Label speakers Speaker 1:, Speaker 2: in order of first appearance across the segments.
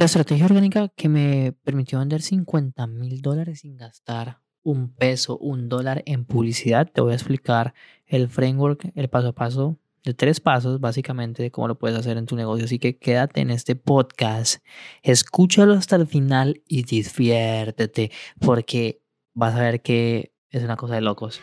Speaker 1: La estrategia orgánica que me permitió vender 50 mil dólares sin gastar un peso, un dólar en publicidad. Te voy a explicar el framework, el paso a paso de tres pasos básicamente de cómo lo puedes hacer en tu negocio. Así que quédate en este podcast, escúchalo hasta el final y diviértete porque vas a ver que es una cosa de locos.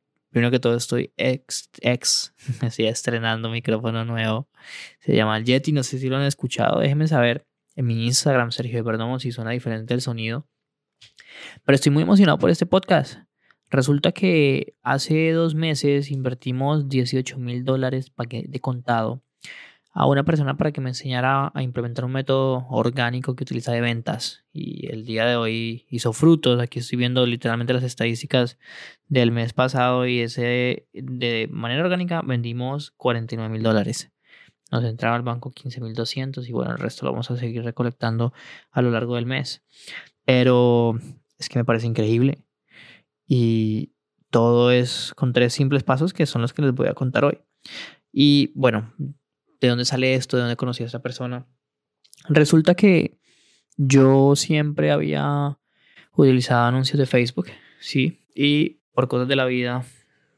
Speaker 1: Primero que todo estoy ex, ex, así estrenando micrófono nuevo. Se llama el Yeti, no sé si lo han escuchado. Déjenme saber en mi Instagram, Sergio Perdomo, si suena diferente el sonido. Pero estoy muy emocionado por este podcast. Resulta que hace dos meses invertimos 18 mil dólares de contado a una persona para que me enseñara a implementar un método orgánico que utiliza de ventas. Y el día de hoy hizo frutos. Aquí estoy viendo literalmente las estadísticas del mes pasado y ese de manera orgánica vendimos 49 mil dólares. Nos entraba al banco 15 mil 200 y bueno, el resto lo vamos a seguir recolectando a lo largo del mes. Pero es que me parece increíble. Y todo es con tres simples pasos que son los que les voy a contar hoy. Y bueno, de dónde sale esto, de dónde conocí a esta persona. Resulta que yo siempre había utilizado anuncios de Facebook, sí, y por cosas de la vida,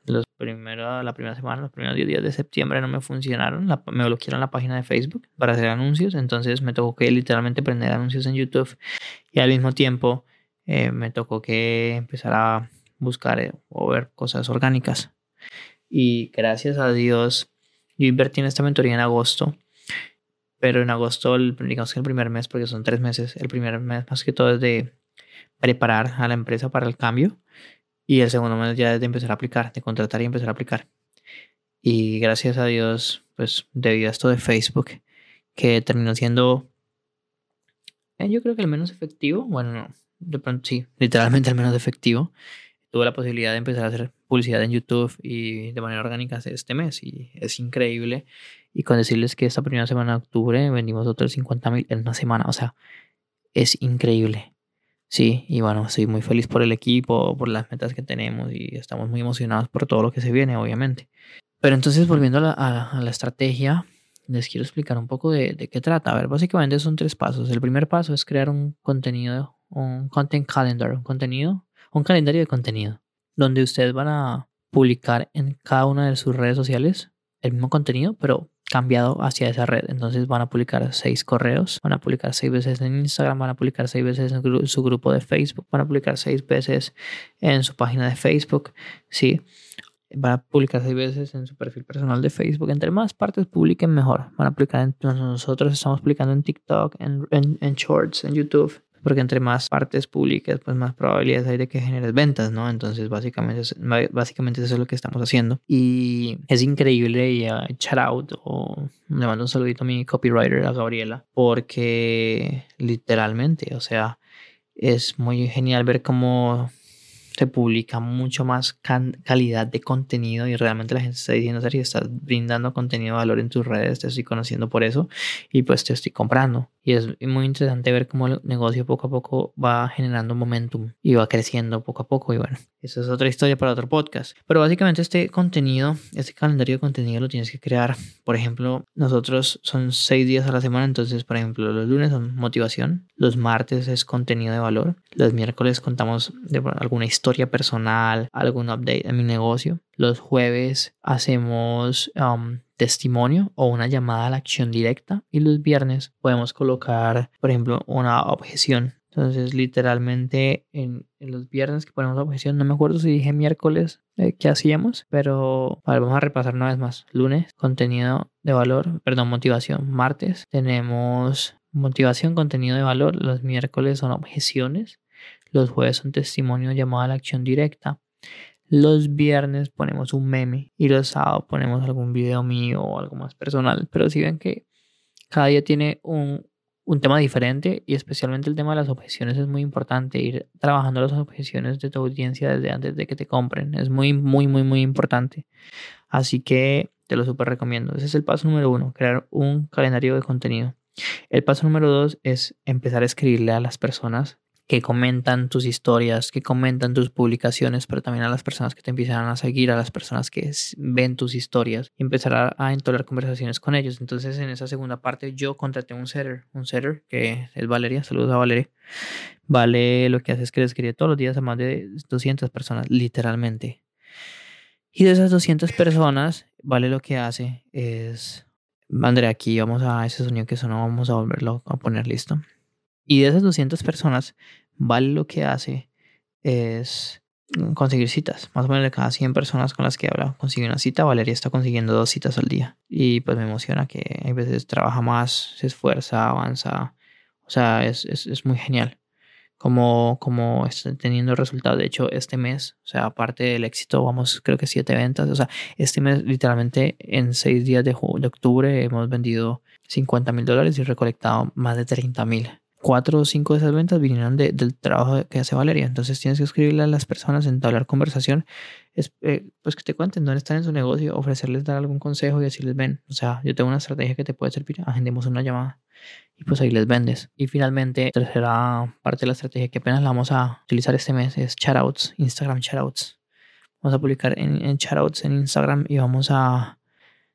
Speaker 1: los primeros, la primera semana, los primeros 10 días de septiembre no me funcionaron, me bloquearon la página de Facebook para hacer anuncios, entonces me tocó que literalmente prender anuncios en YouTube y al mismo tiempo eh, me tocó que empezar a buscar eh, o ver cosas orgánicas. Y gracias a Dios yo invertí en esta mentoría en agosto, pero en agosto, digamos que el primer mes, porque son tres meses, el primer mes más que todo es de preparar a la empresa para el cambio y el segundo mes ya es de empezar a aplicar, de contratar y empezar a aplicar. Y gracias a Dios, pues debido a esto de Facebook, que terminó siendo, eh, yo creo que el menos efectivo, bueno, no, de pronto sí, literalmente el menos efectivo, tuve la posibilidad de empezar a hacer publicidad en YouTube y de manera orgánica este mes y es increíble. Y con decirles que esta primera semana de octubre vendimos otros 50 mil en una semana, o sea, es increíble. Sí, y bueno, estoy muy feliz por el equipo, por las metas que tenemos y estamos muy emocionados por todo lo que se viene, obviamente. Pero entonces, volviendo a la, estrategia, les quiero explicar un poco de, de, qué trata. A ver, básicamente son tres pasos. El primer paso es crear un contenido, un content calendar, un contenido un calendario de contenido donde ustedes van a publicar en cada una de sus redes sociales el mismo contenido, pero cambiado hacia esa red. Entonces van a publicar seis correos, van a publicar seis veces en Instagram, van a publicar seis veces en su grupo de Facebook, van a publicar seis veces en su página de Facebook, sí. Van a publicar seis veces en su perfil personal de Facebook. Entre más partes publiquen, mejor. Van a publicar en, nosotros estamos publicando en TikTok, en, en Shorts, en YouTube porque entre más partes publiques, pues más probabilidades hay de que generes ventas, ¿no? Entonces, básicamente, básicamente eso es lo que estamos haciendo. Y es increíble y uh, shout out o le mando un saludito a mi copywriter, a Gabriela, porque literalmente, o sea, es muy genial ver cómo se publica mucho más calidad de contenido y realmente la gente está diciendo, Sergio, estás brindando contenido de valor en tus redes, te estoy conociendo por eso y pues te estoy comprando. Y es muy interesante ver cómo el negocio poco a poco va generando momentum y va creciendo poco a poco. Y bueno, esa es otra historia para otro podcast. Pero básicamente este contenido, este calendario de contenido lo tienes que crear. Por ejemplo, nosotros son seis días a la semana, entonces, por ejemplo, los lunes son motivación, los martes es contenido de valor, los miércoles contamos de alguna historia personal, algún update en mi negocio. Los jueves hacemos um, testimonio o una llamada a la acción directa y los viernes podemos colocar, por ejemplo, una objeción. Entonces, literalmente en, los viernes que ponemos objeción, no me acuerdo si dije miércoles eh, qué hacíamos, pero vamos a repasar una vez más. Lunes, contenido de valor, perdón, motivación. Martes tenemos motivación, contenido de valor. Los miércoles son objeciones. Los jueves son testimonio llamado a la acción directa. Los viernes ponemos un meme y los sábados ponemos algún video mío o algo más personal. Pero si ven que cada día tiene un, un tema diferente y especialmente el tema de las objeciones es muy importante. Ir trabajando las objeciones de tu audiencia desde antes de que te compren. Es muy, muy, muy, muy importante. Así que te lo súper recomiendo. Ese es el paso número uno, crear un calendario de contenido. El paso número dos es empezar a escribirle a las personas que comentan tus historias, que comentan tus publicaciones, pero también a las personas que te empiezan a seguir, a las personas que ven tus historias y empezar a, a entablar conversaciones con ellos. Entonces, en esa segunda parte, yo contraté un setter, un setter que es Valeria, saludos a Valeria. Vale, lo que hace es que le escribe todos los días a más de 200 personas, literalmente. Y de esas 200 personas, Vale lo que hace es, André, aquí vamos a ese sonido que sonó, vamos a volverlo a poner listo. Y de esas 200 personas, Vale lo que hace es conseguir citas. Más o menos de cada 100 personas con las que habla, consigue una cita. Valeria está consiguiendo dos citas al día. Y pues me emociona que a veces trabaja más, se esfuerza, avanza. O sea, es, es, es muy genial como, como está teniendo resultados. De hecho, este mes, o sea, aparte del éxito, vamos, creo que siete ventas. O sea, este mes, literalmente, en seis días de, de octubre, hemos vendido 50 mil dólares y recolectado más de 30 mil. Cuatro o cinco de esas ventas vinieron de, del trabajo que hace Valeria. Entonces tienes que escribirle a las personas, entablar conversación, es, eh, pues que te cuenten dónde están en su negocio, ofrecerles dar algún consejo y decirles, ven, o sea, yo tengo una estrategia que te puede servir, agendemos una llamada y pues ahí les vendes. Y finalmente, tercera parte de la estrategia que apenas la vamos a utilizar este mes es shoutouts, Instagram shoutouts. Vamos a publicar en, en shoutouts en Instagram y vamos a,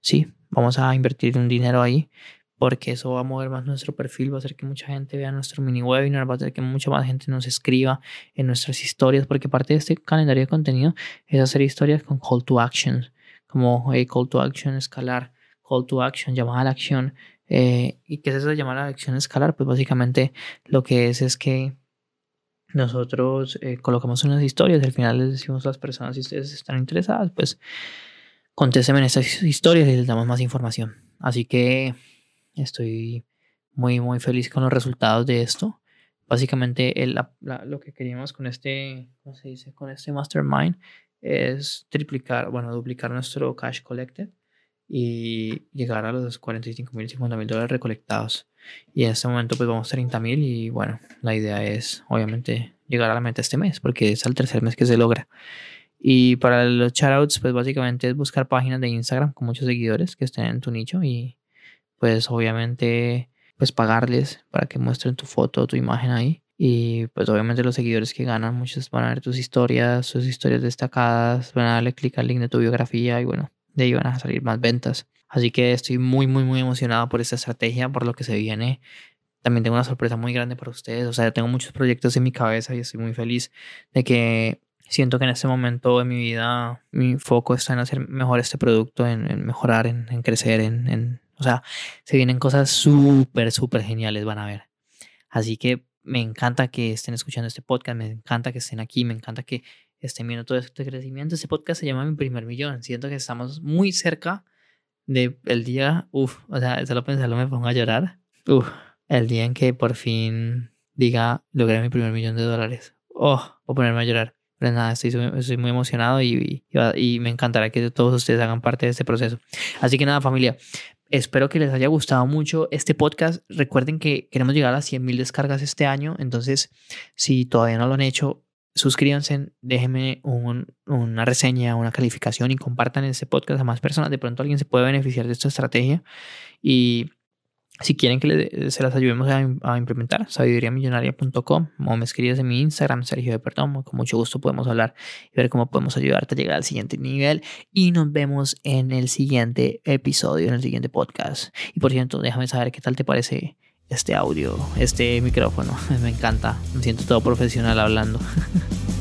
Speaker 1: sí, vamos a invertir un dinero ahí porque eso va a mover más nuestro perfil, va a hacer que mucha gente vea nuestro mini webinar, va a hacer que mucha más gente nos escriba en nuestras historias, porque parte de este calendario de contenido es hacer historias con call to action, como hey, call to action escalar, call to action, llamada a la acción. Eh, ¿Y qué es eso de a la acción escalar? Pues básicamente lo que es es que nosotros eh, colocamos unas historias y al final les decimos a las personas si ustedes están interesadas, pues contéstenme en estas historias y les damos más información. Así que Estoy muy, muy feliz con los resultados de esto. Básicamente, el, lo que queríamos con este, ¿cómo se dice? Con este mastermind es triplicar, bueno, duplicar nuestro cash collected y llegar a los 45 mil, 50 mil dólares recolectados. Y en este momento, pues vamos a 30 mil. Y bueno, la idea es, obviamente, llegar a la meta este mes, porque es el tercer mes que se logra. Y para los shoutouts, pues básicamente es buscar páginas de Instagram con muchos seguidores que estén en tu nicho y pues obviamente pues pagarles para que muestren tu foto, tu imagen ahí. Y pues obviamente los seguidores que ganan, muchos van a ver tus historias, sus historias destacadas, van a darle clic al link de tu biografía y bueno, de ahí van a salir más ventas. Así que estoy muy, muy, muy emocionado por esta estrategia, por lo que se viene. También tengo una sorpresa muy grande para ustedes. O sea, tengo muchos proyectos en mi cabeza y estoy muy feliz de que siento que en este momento de mi vida mi foco está en hacer mejor este producto, en, mejorar, en, crecer, en o sea, se vienen cosas súper, súper geniales, van a ver. Así que me encanta que estén escuchando este podcast, me encanta que estén aquí, me encanta que estén viendo todo este crecimiento. Este podcast se llama Mi Primer Millón. Siento que estamos muy cerca del el día, uff, o sea, solo pensarlo me pongo a llorar. Uff, el día en que por fin diga, logré mi primer millón de dólares. Oh, a ponerme a llorar. Pero nada, estoy, estoy muy emocionado y, y, y, me encantará que todos ustedes hagan parte de este proceso. Así que nada, familia, Espero que les haya gustado mucho este podcast. Recuerden que queremos llegar a las 100.000 descargas este año. Entonces, si todavía no lo han hecho, suscríbanse, déjenme una reseña, una calificación y compartan este podcast a más personas. De pronto alguien se puede beneficiar de esta estrategia. Y si quieren que se las ayudemos a, implementar, sabiduriamillonaria.com o me escribes en mi Instagram, Sergio de Perdón, con mucho gusto podemos hablar y ver cómo podemos ayudarte a llegar al siguiente nivel. Y nos vemos en el siguiente episodio, en el siguiente podcast. Y por cierto, déjame saber qué tal te parece este audio, este micrófono. Me encanta, me siento todo profesional hablando.